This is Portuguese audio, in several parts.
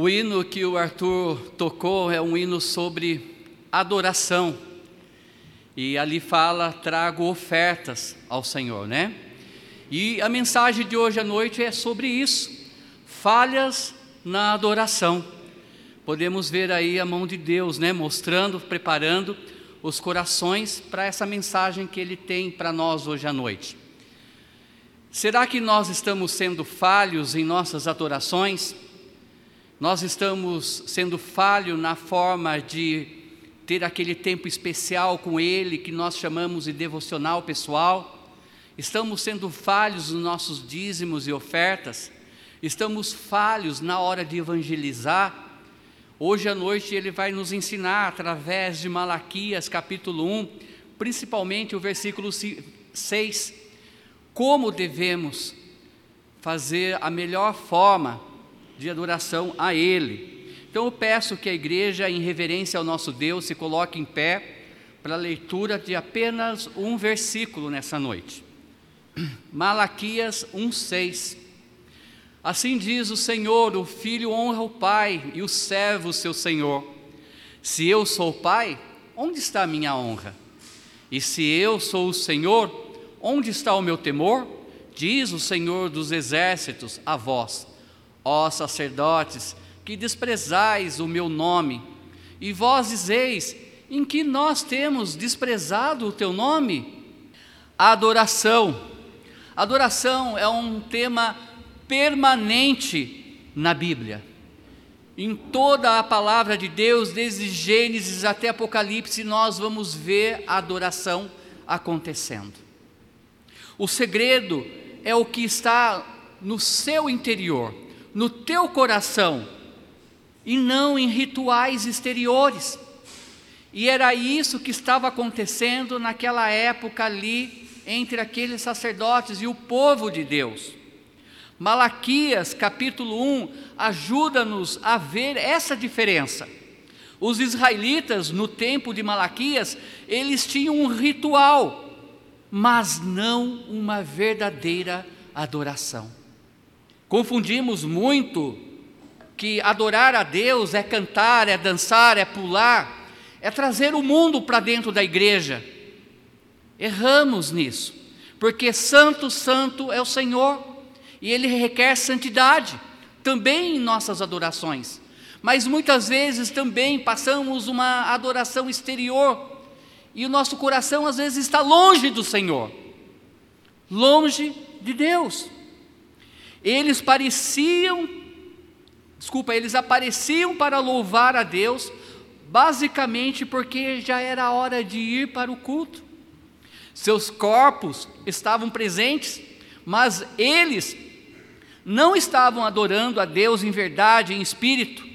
O hino que o Arthur tocou é um hino sobre adoração. E ali fala: trago ofertas ao Senhor, né? E a mensagem de hoje à noite é sobre isso: falhas na adoração. Podemos ver aí a mão de Deus, né? Mostrando, preparando os corações para essa mensagem que Ele tem para nós hoje à noite. Será que nós estamos sendo falhos em nossas adorações? Nós estamos sendo falhos na forma de ter aquele tempo especial com Ele, que nós chamamos de devocional pessoal. Estamos sendo falhos nos nossos dízimos e ofertas. Estamos falhos na hora de evangelizar. Hoje à noite ele vai nos ensinar através de Malaquias capítulo 1, principalmente o versículo 6, como devemos fazer a melhor forma de adoração a Ele. Então eu peço que a igreja, em reverência ao nosso Deus, se coloque em pé para a leitura de apenas um versículo nessa noite. Malaquias 1,6 Assim diz o Senhor: o filho honra o pai e o servo o seu senhor. Se eu sou o pai, onde está a minha honra? E se eu sou o Senhor, onde está o meu temor? Diz o Senhor dos exércitos a vós ó sacerdotes, que desprezais o meu nome, e vós dizeis: em que nós temos desprezado o teu nome? Adoração. Adoração é um tema permanente na Bíblia. Em toda a palavra de Deus, desde Gênesis até Apocalipse, nós vamos ver a adoração acontecendo. O segredo é o que está no seu interior no teu coração e não em rituais exteriores. E era isso que estava acontecendo naquela época ali entre aqueles sacerdotes e o povo de Deus. Malaquias capítulo 1 ajuda-nos a ver essa diferença. Os israelitas no tempo de Malaquias, eles tinham um ritual, mas não uma verdadeira adoração. Confundimos muito que adorar a Deus é cantar, é dançar, é pular, é trazer o mundo para dentro da igreja. Erramos nisso, porque Santo, Santo é o Senhor e Ele requer santidade também em nossas adorações. Mas muitas vezes também passamos uma adoração exterior e o nosso coração às vezes está longe do Senhor, longe de Deus. Eles pareciam, desculpa, eles apareciam para louvar a Deus, basicamente porque já era hora de ir para o culto. Seus corpos estavam presentes, mas eles não estavam adorando a Deus em verdade, em espírito.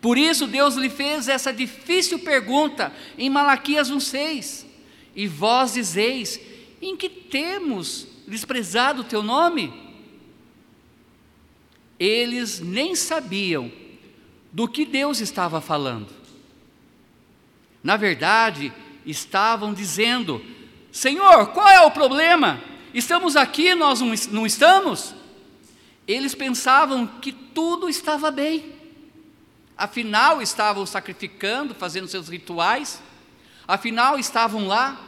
Por isso Deus lhe fez essa difícil pergunta em Malaquias 1:6. E vós dizeis: em que temos desprezado o teu nome? Eles nem sabiam do que Deus estava falando. Na verdade, estavam dizendo: Senhor, qual é o problema? Estamos aqui, nós não estamos? Eles pensavam que tudo estava bem. Afinal, estavam sacrificando, fazendo seus rituais. Afinal, estavam lá.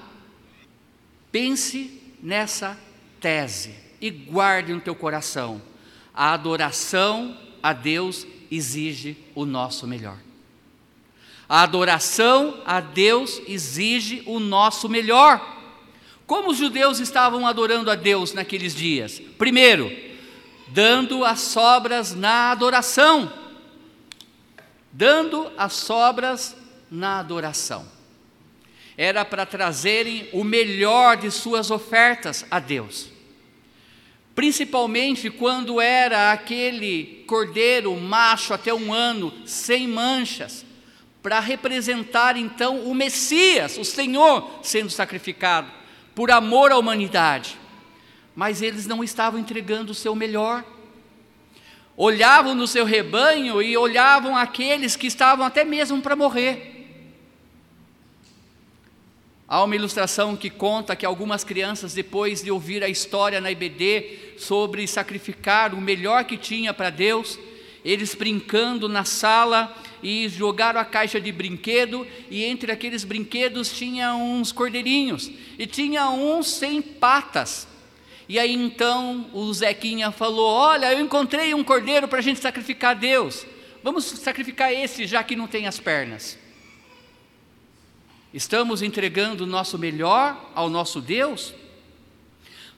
Pense nessa tese e guarde no teu coração a adoração a Deus exige o nosso melhor. A adoração a Deus exige o nosso melhor. Como os judeus estavam adorando a Deus naqueles dias? Primeiro, dando as sobras na adoração. Dando as sobras na adoração. Era para trazerem o melhor de suas ofertas a Deus principalmente quando era aquele cordeiro macho até um ano, sem manchas, para representar então o Messias, o Senhor sendo sacrificado, por amor à humanidade. Mas eles não estavam entregando o seu melhor. Olhavam no seu rebanho e olhavam aqueles que estavam até mesmo para morrer. Há uma ilustração que conta que algumas crianças, depois de ouvir a história na IBD sobre sacrificar o melhor que tinha para Deus, eles brincando na sala e jogaram a caixa de brinquedo e entre aqueles brinquedos tinha uns cordeirinhos e tinha uns sem patas. E aí então o Zequinha falou: Olha, eu encontrei um cordeiro para a gente sacrificar a Deus. Vamos sacrificar esse já que não tem as pernas. Estamos entregando o nosso melhor ao nosso Deus?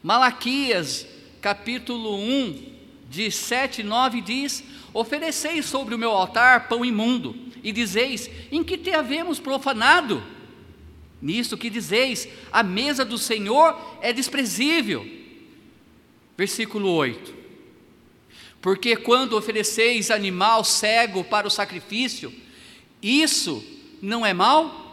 Malaquias, capítulo 1, de 7 e 9 diz: Ofereceis sobre o meu altar pão imundo, e dizeis: Em que te havemos profanado? Nisto que dizeis: A mesa do Senhor é desprezível. Versículo 8: Porque quando ofereceis animal cego para o sacrifício, isso não é mal?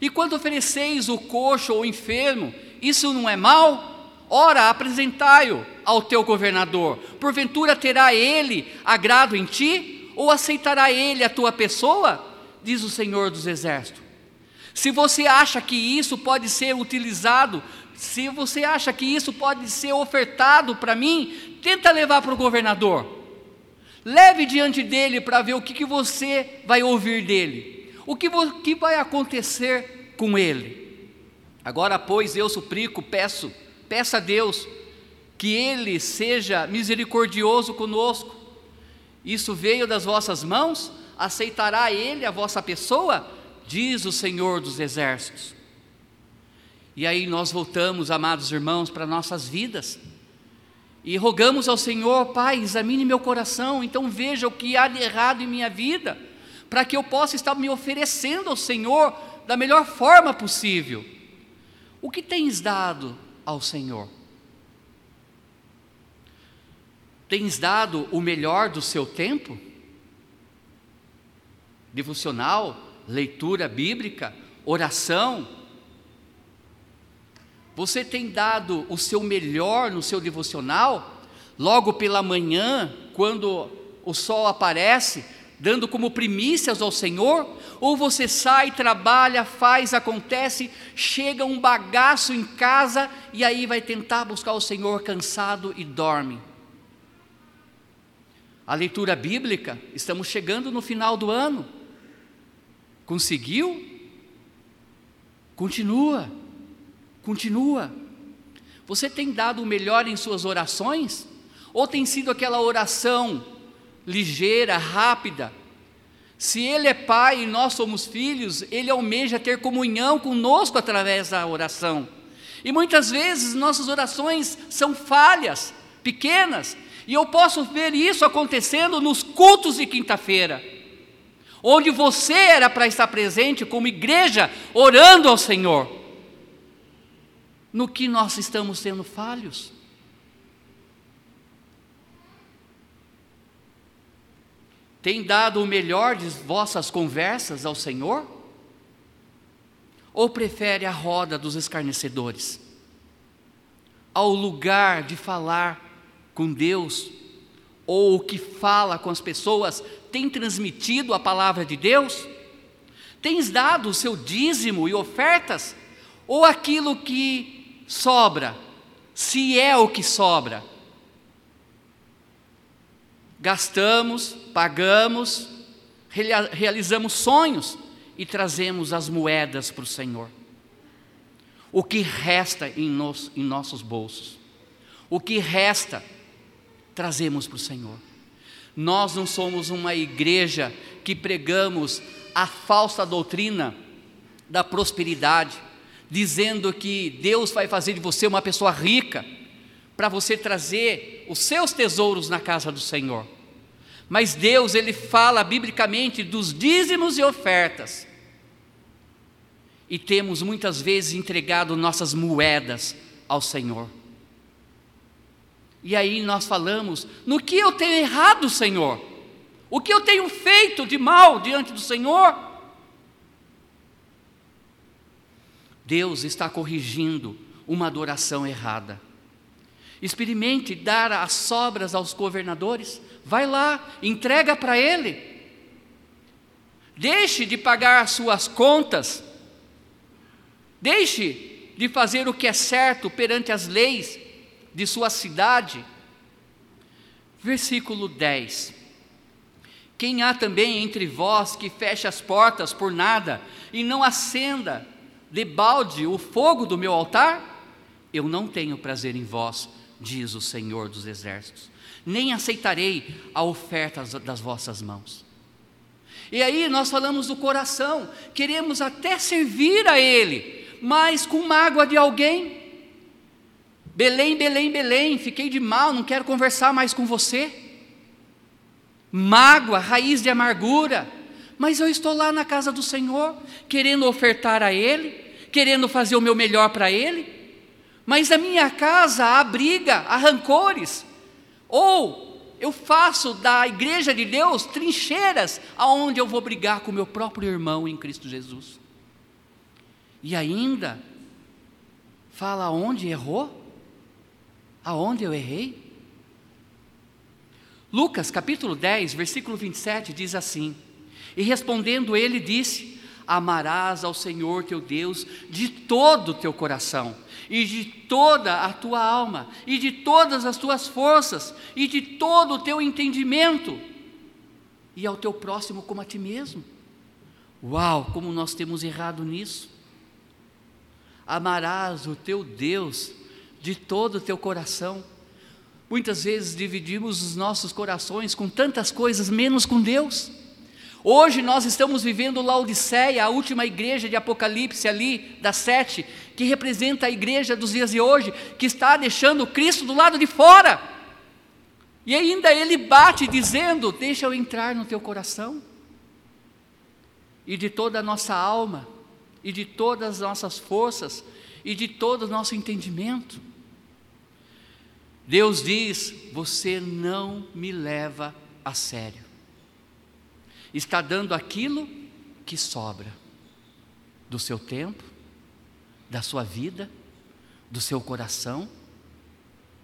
E quando ofereceis o coxo ou o enfermo, isso não é mal? Ora, apresentai-o ao teu governador. Porventura terá ele agrado em ti? Ou aceitará ele a tua pessoa? Diz o Senhor dos Exércitos. Se você acha que isso pode ser utilizado, se você acha que isso pode ser ofertado para mim, tenta levar para o governador. Leve diante dele para ver o que, que você vai ouvir dele. O que, que vai acontecer com ele. Agora, pois, eu suplico, peço, peça a Deus que Ele seja misericordioso conosco. Isso veio das vossas mãos? Aceitará Ele a vossa pessoa? Diz o Senhor dos Exércitos. E aí nós voltamos, amados irmãos, para nossas vidas. E rogamos ao Senhor, Pai, examine meu coração, então veja o que há de errado em minha vida, para que eu possa estar me oferecendo ao Senhor da melhor forma possível. O que tens dado ao Senhor? Tens dado o melhor do seu tempo? Devocional, leitura bíblica, oração? Você tem dado o seu melhor no seu devocional? Logo pela manhã, quando o sol aparece, dando como primícias ao Senhor? Ou você sai, trabalha, faz, acontece, chega um bagaço em casa e aí vai tentar buscar o Senhor cansado e dorme? A leitura bíblica, estamos chegando no final do ano. Conseguiu? Continua, continua. Você tem dado o melhor em suas orações? Ou tem sido aquela oração ligeira, rápida? Se Ele é Pai e nós somos filhos, Ele almeja ter comunhão conosco através da oração. E muitas vezes nossas orações são falhas, pequenas, e eu posso ver isso acontecendo nos cultos de quinta-feira, onde você era para estar presente como igreja, orando ao Senhor. No que nós estamos sendo falhos? Tem dado o melhor de vossas conversas ao Senhor? Ou prefere a roda dos escarnecedores? Ao lugar de falar com Deus, ou o que fala com as pessoas, tem transmitido a palavra de Deus? Tens dado o seu dízimo e ofertas? Ou aquilo que sobra, se é o que sobra? Gastamos, pagamos, realizamos sonhos e trazemos as moedas para o Senhor. O que resta em, nos, em nossos bolsos? O que resta trazemos para o Senhor. Nós não somos uma igreja que pregamos a falsa doutrina da prosperidade, dizendo que Deus vai fazer de você uma pessoa rica, para você trazer os seus tesouros na casa do Senhor. Mas Deus, Ele fala biblicamente dos dízimos e ofertas. E temos muitas vezes entregado nossas moedas ao Senhor. E aí nós falamos: no que eu tenho errado, Senhor? O que eu tenho feito de mal diante do Senhor? Deus está corrigindo uma adoração errada. Experimente dar as sobras aos governadores. Vai lá, entrega para ele. Deixe de pagar as suas contas. Deixe de fazer o que é certo perante as leis de sua cidade. Versículo 10. Quem há também entre vós que feche as portas por nada e não acenda de balde o fogo do meu altar? Eu não tenho prazer em vós, diz o Senhor dos Exércitos, nem aceitarei a oferta das vossas mãos. E aí nós falamos do coração, queremos até servir a Ele, mas com mágoa de alguém. Belém, Belém, Belém, fiquei de mal, não quero conversar mais com você mágoa, raiz de amargura. Mas eu estou lá na casa do Senhor, querendo ofertar a Ele, querendo fazer o meu melhor para Ele. Mas a minha casa há briga, há rancores. Ou eu faço da igreja de Deus trincheiras aonde eu vou brigar com meu próprio irmão em Cristo Jesus. E ainda fala aonde errou? Aonde eu errei? Lucas capítulo 10, versículo 27 diz assim: E respondendo ele disse: Amarás ao Senhor teu Deus de todo o teu coração, e de toda a tua alma, e de todas as tuas forças, e de todo o teu entendimento, e ao teu próximo como a ti mesmo. Uau, como nós temos errado nisso! Amarás o teu Deus de todo o teu coração, Muitas vezes dividimos os nossos corações com tantas coisas, menos com Deus. Hoje nós estamos vivendo Laodiceia, a última igreja de Apocalipse ali, das sete, que representa a igreja dos dias de hoje, que está deixando Cristo do lado de fora. E ainda ele bate dizendo: Deixa eu entrar no teu coração, e de toda a nossa alma, e de todas as nossas forças, e de todo o nosso entendimento. Deus diz: Você não me leva a sério. Está dando aquilo que sobra do seu tempo, da sua vida, do seu coração,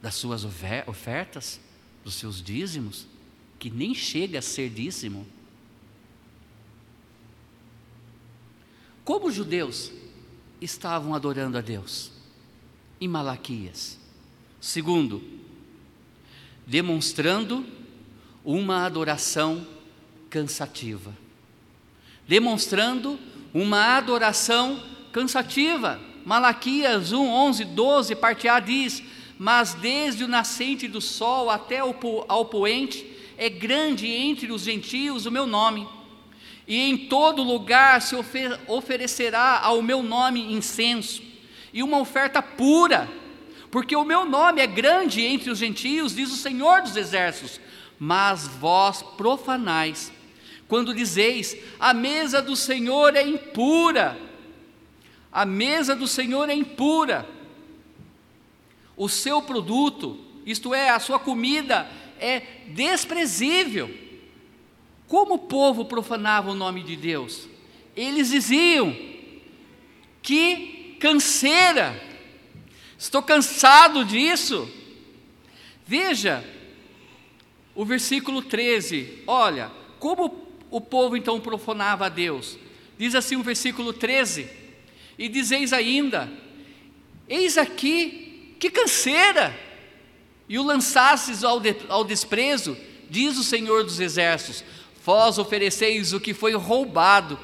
das suas ofertas, dos seus dízimos, que nem chega a ser dízimo. Como os judeus estavam adorando a Deus? Em Malaquias Segundo, demonstrando uma adoração cansativa. Demonstrando uma adoração cansativa. Malaquias 1, 11, 12, parte A diz: Mas desde o nascente do sol até ao poente, é grande entre os gentios o meu nome, e em todo lugar se oferecerá ao meu nome incenso, e uma oferta pura porque o meu nome é grande entre os gentios, diz o Senhor dos Exércitos. Mas vós profanais, quando dizeis: a mesa do Senhor é impura, a mesa do Senhor é impura, o seu produto, isto é, a sua comida, é desprezível. Como o povo profanava o nome de Deus? Eles diziam: que canseira, Estou cansado disso. Veja o versículo 13. Olha, como o povo então profanava a Deus. Diz assim o versículo 13: E dizeis ainda: Eis aqui, que canseira! E o lançastes ao, de, ao desprezo, diz o Senhor dos Exércitos: Vós ofereceis o que foi roubado,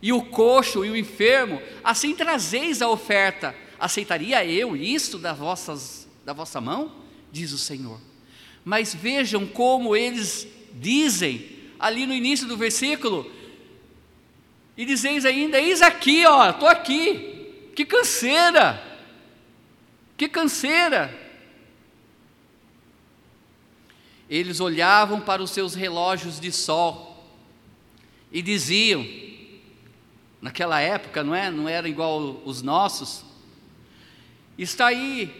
e o coxo e o enfermo, assim trazeis a oferta aceitaria eu isto das vossas, da vossa mão? Diz o Senhor. Mas vejam como eles dizem, ali no início do versículo, e dizeis ainda: Eis aqui, ó, estou aqui, que canseira, que canseira. Eles olhavam para os seus relógios de sol e diziam, naquela época, não é? Não era igual os nossos, Está aí,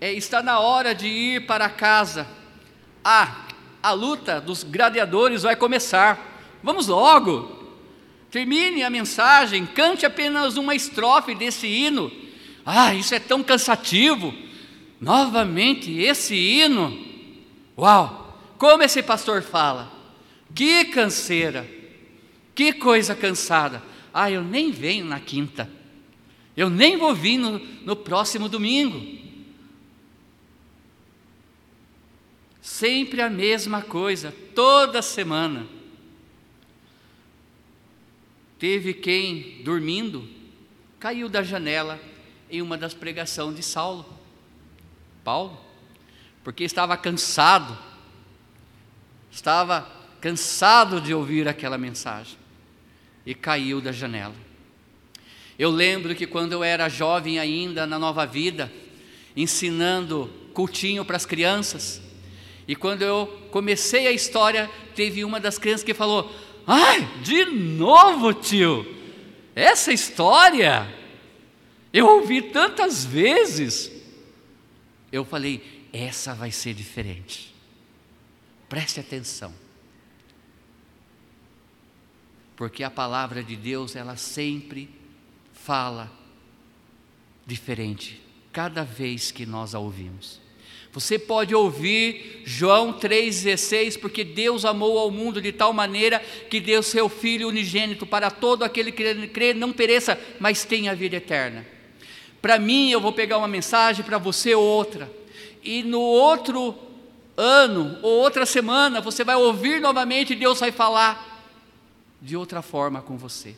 é, está na hora de ir para casa. Ah, a luta dos gladiadores vai começar. Vamos logo. Termine a mensagem, cante apenas uma estrofe desse hino. Ah, isso é tão cansativo. Novamente esse hino. Uau! Como esse pastor fala. Que canseira. Que coisa cansada. Ah, eu nem venho na quinta. Eu nem vou vir no, no próximo domingo. Sempre a mesma coisa, toda semana. Teve quem, dormindo, caiu da janela em uma das pregações de Saulo, Paulo, porque estava cansado, estava cansado de ouvir aquela mensagem e caiu da janela. Eu lembro que quando eu era jovem ainda na nova vida, ensinando cultinho para as crianças, e quando eu comecei a história, teve uma das crianças que falou: Ai, de novo, tio, essa história eu ouvi tantas vezes. Eu falei: essa vai ser diferente. Preste atenção. Porque a palavra de Deus, ela sempre fala diferente, cada vez que nós a ouvimos. Você pode ouvir João 3,16, porque Deus amou ao mundo de tal maneira que deu seu Filho unigênito para todo aquele que crê, não pereça, mas tenha a vida eterna. Para mim, eu vou pegar uma mensagem, para você outra. E no outro ano ou outra semana, você vai ouvir novamente e Deus vai falar de outra forma com você,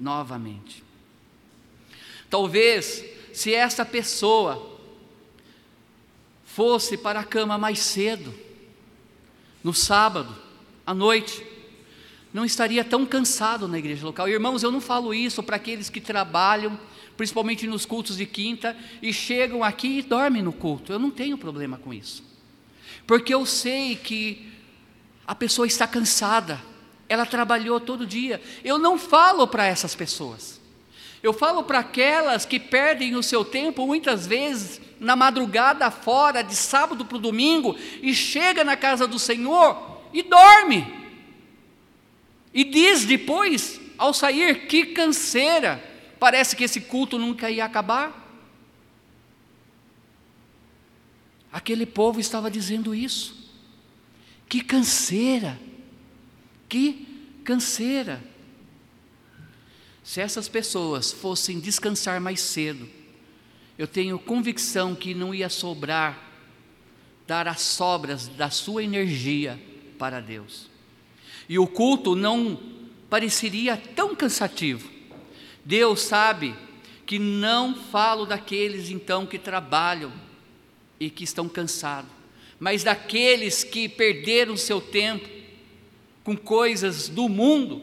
novamente. Talvez, se essa pessoa fosse para a cama mais cedo, no sábado, à noite, não estaria tão cansado na igreja local. Irmãos, eu não falo isso para aqueles que trabalham, principalmente nos cultos de quinta, e chegam aqui e dormem no culto. Eu não tenho problema com isso. Porque eu sei que a pessoa está cansada, ela trabalhou todo dia. Eu não falo para essas pessoas. Eu falo para aquelas que perdem o seu tempo muitas vezes na madrugada fora, de sábado para o domingo, e chega na casa do Senhor e dorme. E diz depois, ao sair, que canseira, parece que esse culto nunca ia acabar. Aquele povo estava dizendo isso. Que canseira, que canseira. Se essas pessoas fossem descansar mais cedo, eu tenho convicção que não ia sobrar dar as sobras da sua energia para Deus. E o culto não pareceria tão cansativo. Deus sabe que não falo daqueles então que trabalham e que estão cansados, mas daqueles que perderam seu tempo com coisas do mundo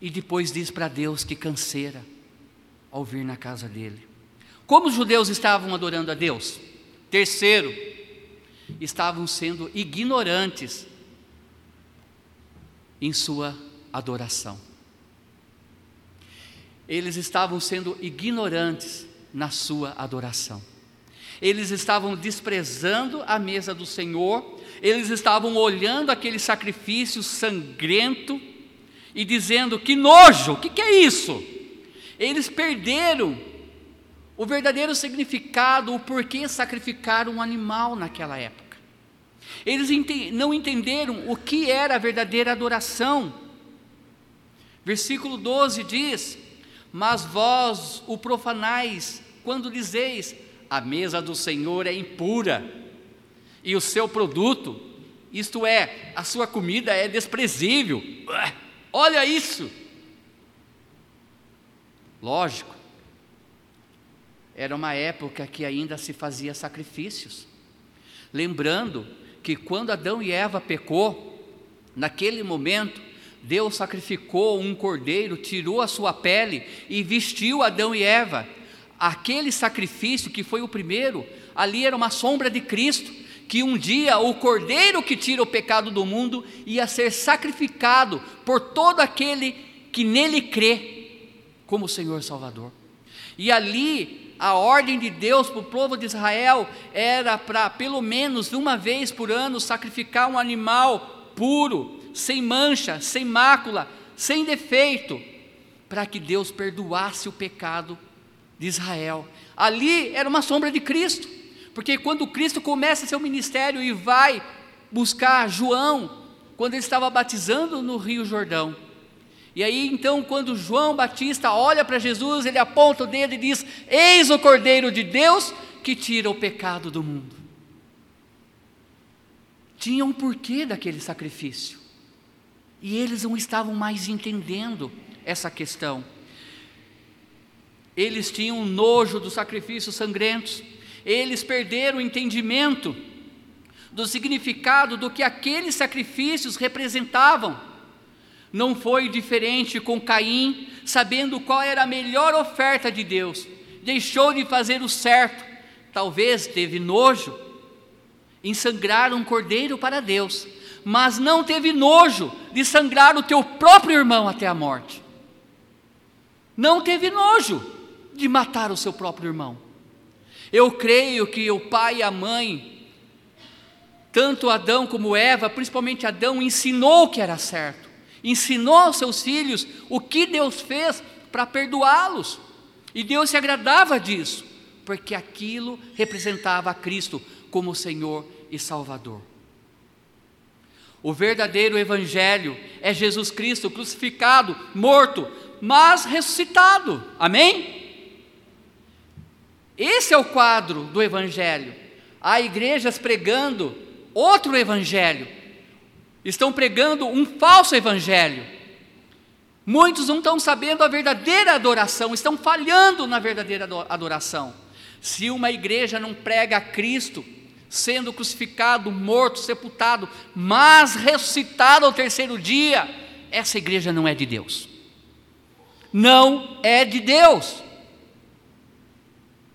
e depois diz para Deus que canseira ao vir na casa dele. Como os judeus estavam adorando a Deus? Terceiro, estavam sendo ignorantes em sua adoração. Eles estavam sendo ignorantes na sua adoração. Eles estavam desprezando a mesa do Senhor, eles estavam olhando aquele sacrifício sangrento e dizendo: Que nojo, o que, que é isso? Eles perderam o verdadeiro significado, o porquê sacrificar um animal naquela época. Eles não entenderam o que era a verdadeira adoração. Versículo 12 diz: Mas vós o profanais, quando dizeis: A mesa do Senhor é impura, e o seu produto, isto é, a sua comida é desprezível. Olha isso! Lógico, era uma época que ainda se fazia sacrifícios. Lembrando que quando Adão e Eva pecou, naquele momento, Deus sacrificou um cordeiro, tirou a sua pele e vestiu Adão e Eva. Aquele sacrifício que foi o primeiro, ali era uma sombra de Cristo que um dia o cordeiro que tira o pecado do mundo ia ser sacrificado por todo aquele que nele crê como Senhor Salvador. E ali a ordem de Deus para o povo de Israel era para pelo menos uma vez por ano sacrificar um animal puro, sem mancha, sem mácula, sem defeito, para que Deus perdoasse o pecado de Israel. Ali era uma sombra de Cristo. Porque quando Cristo começa seu ministério e vai buscar João, quando ele estava batizando no Rio Jordão, e aí então, quando João Batista olha para Jesus, ele aponta o dedo e diz: Eis o Cordeiro de Deus que tira o pecado do mundo. Tinha um porquê daquele sacrifício, e eles não estavam mais entendendo essa questão. Eles tinham nojo dos sacrifícios sangrentos, eles perderam o entendimento do significado do que aqueles sacrifícios representavam. Não foi diferente com Caim, sabendo qual era a melhor oferta de Deus, deixou de fazer o certo, talvez teve nojo em sangrar um cordeiro para Deus, mas não teve nojo de sangrar o teu próprio irmão até a morte. Não teve nojo de matar o seu próprio irmão. Eu creio que o pai e a mãe, tanto Adão como Eva, principalmente Adão, ensinou que era certo, ensinou aos seus filhos o que Deus fez para perdoá-los, e Deus se agradava disso, porque aquilo representava a Cristo como Senhor e Salvador. O verdadeiro Evangelho é Jesus Cristo crucificado, morto, mas ressuscitado. Amém? Esse é o quadro do Evangelho. Há igrejas pregando outro Evangelho, estão pregando um falso Evangelho. Muitos não estão sabendo a verdadeira adoração, estão falhando na verdadeira adoração. Se uma igreja não prega a Cristo, sendo crucificado, morto, sepultado, mas ressuscitado ao terceiro dia, essa igreja não é de Deus. Não é de Deus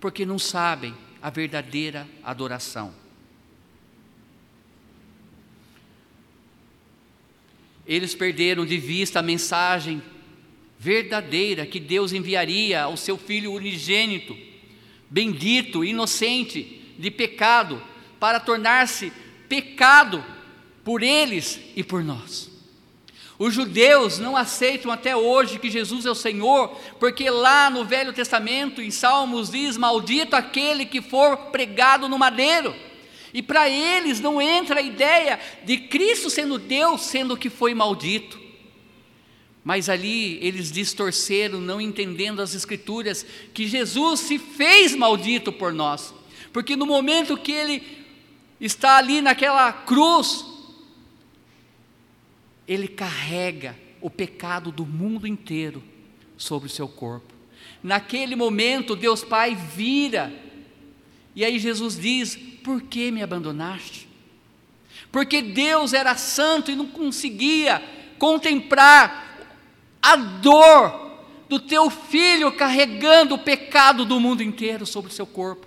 porque não sabem a verdadeira adoração. Eles perderam de vista a mensagem verdadeira que Deus enviaria ao seu filho unigênito, bendito, inocente de pecado, para tornar-se pecado por eles e por nós. Os judeus não aceitam até hoje que Jesus é o Senhor, porque lá no Velho Testamento, em Salmos, diz: Maldito aquele que for pregado no madeiro. E para eles não entra a ideia de Cristo sendo Deus, sendo que foi maldito. Mas ali eles distorceram, não entendendo as Escrituras, que Jesus se fez maldito por nós, porque no momento que ele está ali naquela cruz, ele carrega o pecado do mundo inteiro sobre o seu corpo. Naquele momento, Deus Pai vira, e aí Jesus diz: Por que me abandonaste? Porque Deus era santo e não conseguia contemplar a dor do teu filho carregando o pecado do mundo inteiro sobre o seu corpo.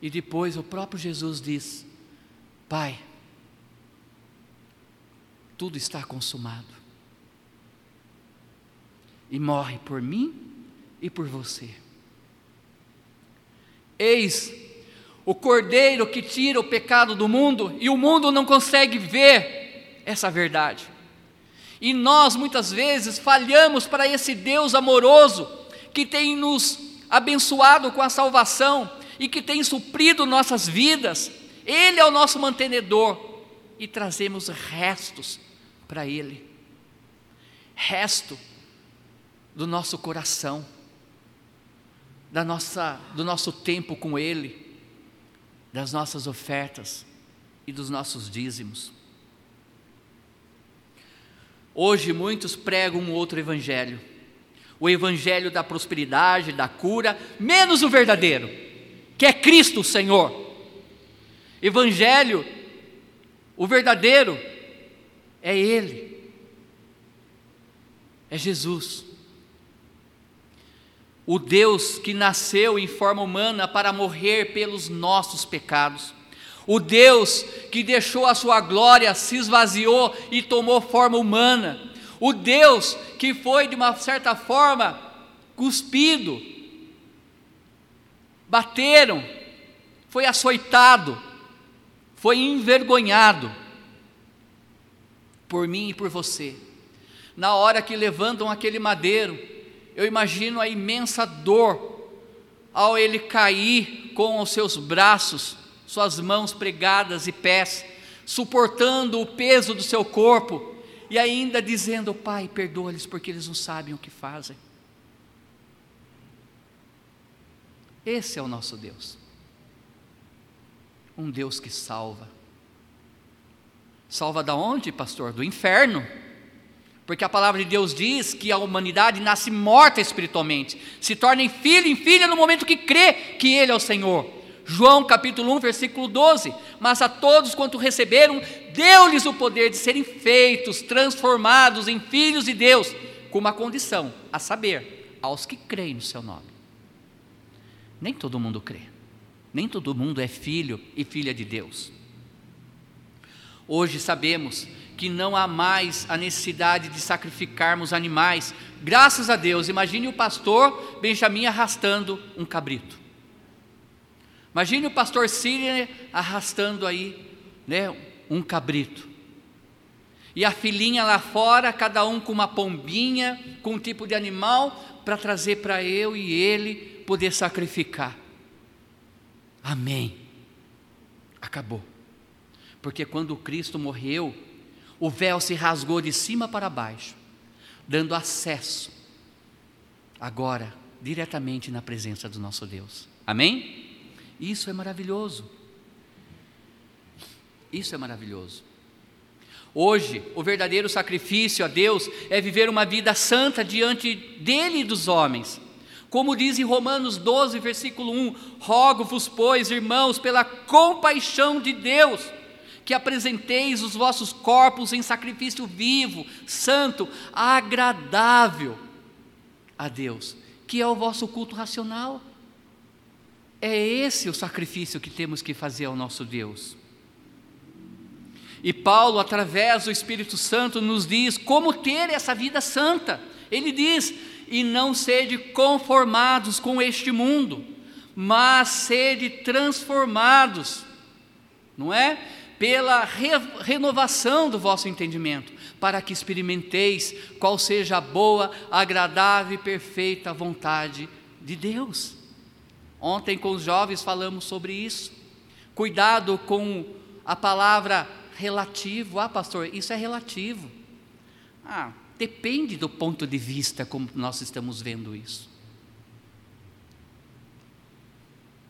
E depois o próprio Jesus diz: Pai, tudo está consumado. E morre por mim e por você. Eis o cordeiro que tira o pecado do mundo e o mundo não consegue ver essa verdade. E nós muitas vezes falhamos para esse Deus amoroso que tem nos abençoado com a salvação e que tem suprido nossas vidas. Ele é o nosso mantenedor e trazemos restos para Ele. Resto do nosso coração, da nossa, do nosso tempo com Ele, das nossas ofertas e dos nossos dízimos. Hoje muitos pregam um outro evangelho, o evangelho da prosperidade, da cura, menos o verdadeiro, que é Cristo o Senhor. Evangelho, o verdadeiro, é Ele, é Jesus. O Deus que nasceu em forma humana para morrer pelos nossos pecados. O Deus que deixou a sua glória, se esvaziou e tomou forma humana. O Deus que foi, de uma certa forma, cuspido, bateram, foi açoitado, foi envergonhado por mim e por você. Na hora que levantam aquele madeiro, eu imagino a imensa dor ao ele cair com os seus braços, suas mãos pregadas e pés, suportando o peso do seu corpo e ainda dizendo: Pai, perdoa-lhes porque eles não sabem o que fazem. Esse é o nosso Deus. Um Deus que salva. Salva da onde, pastor? Do inferno. Porque a palavra de Deus diz que a humanidade nasce morta espiritualmente, se torna em filho em filha no momento que crê que Ele é o Senhor. João capítulo 1, versículo 12. Mas a todos quanto receberam, deu-lhes o poder de serem feitos, transformados em filhos de Deus, com uma condição, a saber, aos que creem no seu nome. Nem todo mundo crê, nem todo mundo é filho e filha de Deus. Hoje sabemos que não há mais a necessidade de sacrificarmos animais. Graças a Deus, imagine o pastor Benjamin arrastando um cabrito. Imagine o pastor Síria arrastando aí, né, um cabrito. E a filhinha lá fora, cada um com uma pombinha, com um tipo de animal, para trazer para eu e ele poder sacrificar. Amém. Acabou. Porque quando Cristo morreu, o véu se rasgou de cima para baixo, dando acesso, agora, diretamente na presença do nosso Deus. Amém? Isso é maravilhoso. Isso é maravilhoso. Hoje, o verdadeiro sacrifício a Deus é viver uma vida santa diante dele e dos homens. Como diz em Romanos 12, versículo 1: Rogo-vos, pois, irmãos, pela compaixão de Deus, que apresenteis os vossos corpos em sacrifício vivo, santo, agradável a Deus, que é o vosso culto racional. É esse o sacrifício que temos que fazer ao nosso Deus. E Paulo, através do Espírito Santo, nos diz como ter essa vida santa. Ele diz: e não sede conformados com este mundo, mas sede transformados, não é? Pela re renovação do vosso entendimento, para que experimenteis qual seja a boa, agradável e perfeita vontade de Deus. Ontem com os jovens falamos sobre isso. Cuidado com a palavra relativo. Ah, pastor, isso é relativo. Ah, depende do ponto de vista como nós estamos vendo isso.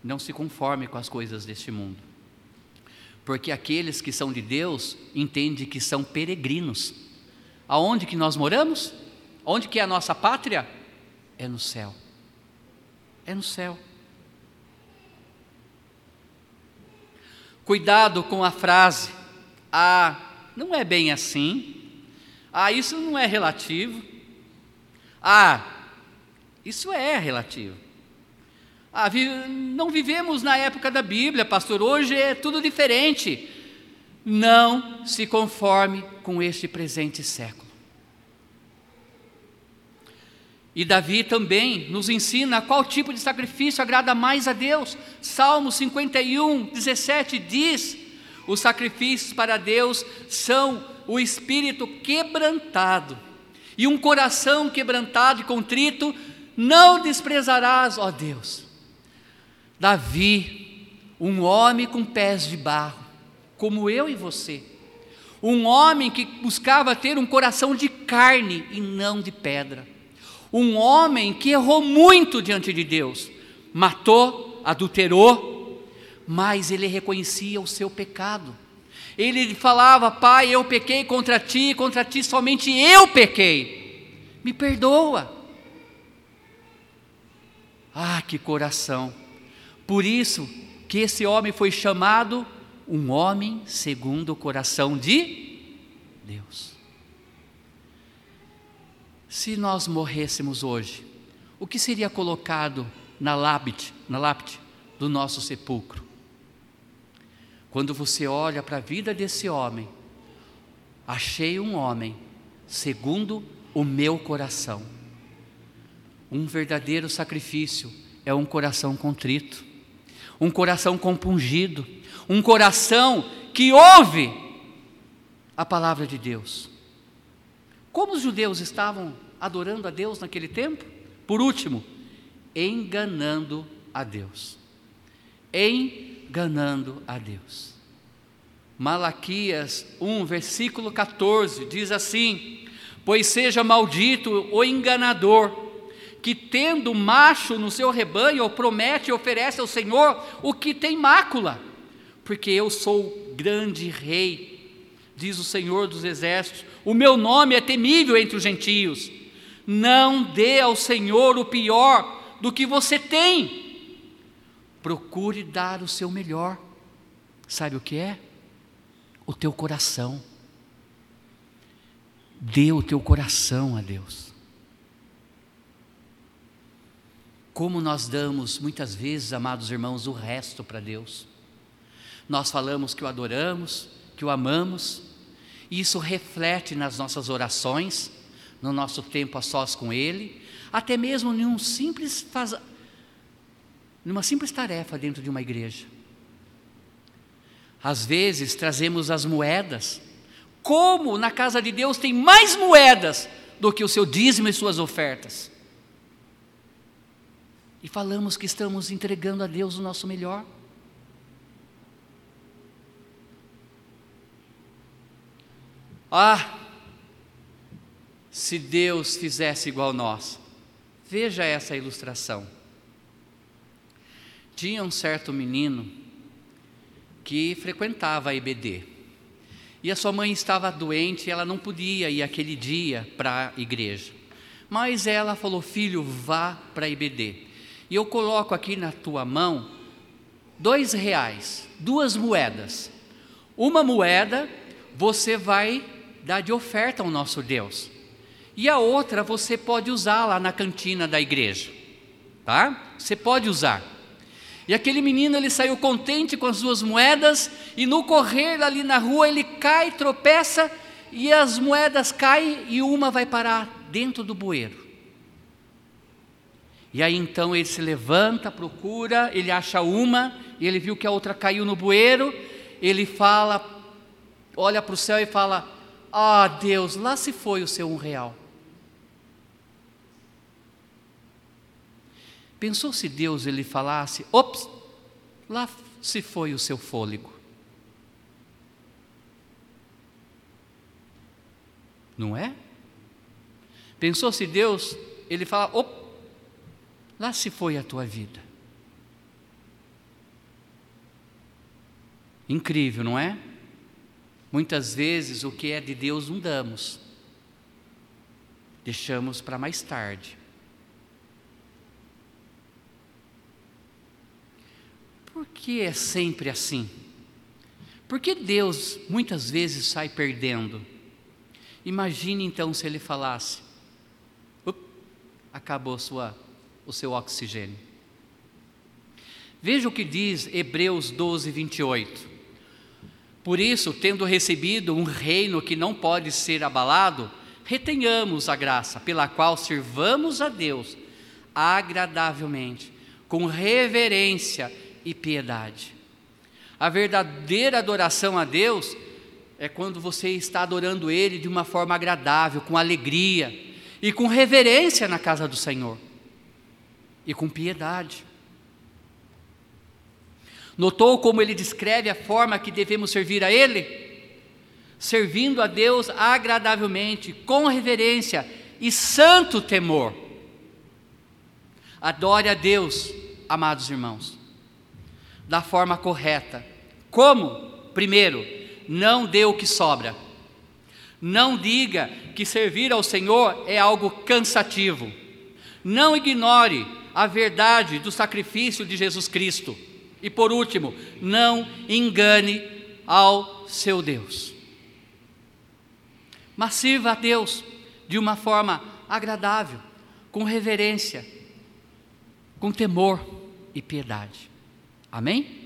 Não se conforme com as coisas deste mundo porque aqueles que são de Deus entendem que são peregrinos. Aonde que nós moramos? Onde que é a nossa pátria? É no céu. É no céu. Cuidado com a frase: ah, não é bem assim. Ah, isso não é relativo. Ah, isso é relativo. Ah, não vivemos na época da Bíblia, pastor, hoje é tudo diferente. Não se conforme com este presente século. E Davi também nos ensina qual tipo de sacrifício agrada mais a Deus. Salmo 51, 17 diz: os sacrifícios para Deus são o espírito quebrantado, e um coração quebrantado e contrito não desprezarás, ó Deus. Davi, um homem com pés de barro, como eu e você, um homem que buscava ter um coração de carne e não de pedra, um homem que errou muito diante de Deus, matou, adulterou, mas ele reconhecia o seu pecado. Ele falava: Pai, eu pequei contra ti, contra ti somente eu pequei. Me perdoa. Ah, que coração. Por isso que esse homem foi chamado um homem segundo o coração de Deus. Se nós morrêssemos hoje, o que seria colocado na lápide, na lápide do nosso sepulcro? Quando você olha para a vida desse homem, achei um homem segundo o meu coração. Um verdadeiro sacrifício é um coração contrito um coração compungido, um coração que ouve a palavra de Deus. Como os judeus estavam adorando a Deus naquele tempo? Por último, enganando a Deus. Enganando a Deus. Malaquias 1, versículo 14 diz assim: Pois seja maldito o enganador que tendo macho no seu rebanho, promete e oferece ao Senhor o que tem mácula, porque eu sou grande rei, diz o Senhor dos exércitos, O meu nome é temível entre os gentios. Não dê ao Senhor o pior do que você tem. Procure dar o seu melhor. Sabe o que é? O teu coração. Dê o teu coração a Deus. Como nós damos muitas vezes, amados irmãos, o resto para Deus. Nós falamos que o adoramos, que o amamos, e isso reflete nas nossas orações, no nosso tempo a sós com Ele, até mesmo num simples faz... numa simples tarefa dentro de uma igreja. Às vezes trazemos as moedas, como na casa de Deus tem mais moedas do que o seu dízimo e suas ofertas. E falamos que estamos entregando a Deus o nosso melhor. Ah, se Deus fizesse igual nós. Veja essa ilustração. Tinha um certo menino que frequentava a IBD. E a sua mãe estava doente e ela não podia ir aquele dia para a igreja. Mas ela falou: Filho, vá para a IBD. E eu coloco aqui na tua mão dois reais, duas moedas. Uma moeda você vai dar de oferta ao nosso Deus. E a outra você pode usar lá na cantina da igreja, tá? Você pode usar. E aquele menino ele saiu contente com as duas moedas e no correr ali na rua ele cai, tropeça e as moedas caem e uma vai parar dentro do bueiro. E aí então ele se levanta, procura, ele acha uma e ele viu que a outra caiu no bueiro. Ele fala, olha para o céu e fala: ah, Deus, lá se foi o seu um real. Pensou se Deus ele falasse, ops, lá se foi o seu fôlego. Não é? Pensou se Deus ele fala, op, lá se foi a tua vida. Incrível, não é? Muitas vezes o que é de Deus não damos, deixamos para mais tarde. Por que é sempre assim? Por que Deus muitas vezes sai perdendo? Imagine então se ele falasse: acabou sua, o seu oxigênio. Veja o que diz Hebreus 12, 28. Por isso, tendo recebido um reino que não pode ser abalado, retenhamos a graça pela qual servamos a Deus agradavelmente, com reverência e piedade. A verdadeira adoração a Deus é quando você está adorando Ele de uma forma agradável, com alegria e com reverência na casa do Senhor e com piedade. Notou como ele descreve a forma que devemos servir a Ele? Servindo a Deus agradavelmente, com reverência e santo temor. Adore a Deus, amados irmãos, da forma correta. Como? Primeiro, não dê o que sobra. Não diga que servir ao Senhor é algo cansativo. Não ignore a verdade do sacrifício de Jesus Cristo. E por último, não engane ao seu Deus. Mas sirva a Deus de uma forma agradável, com reverência, com temor e piedade. Amém?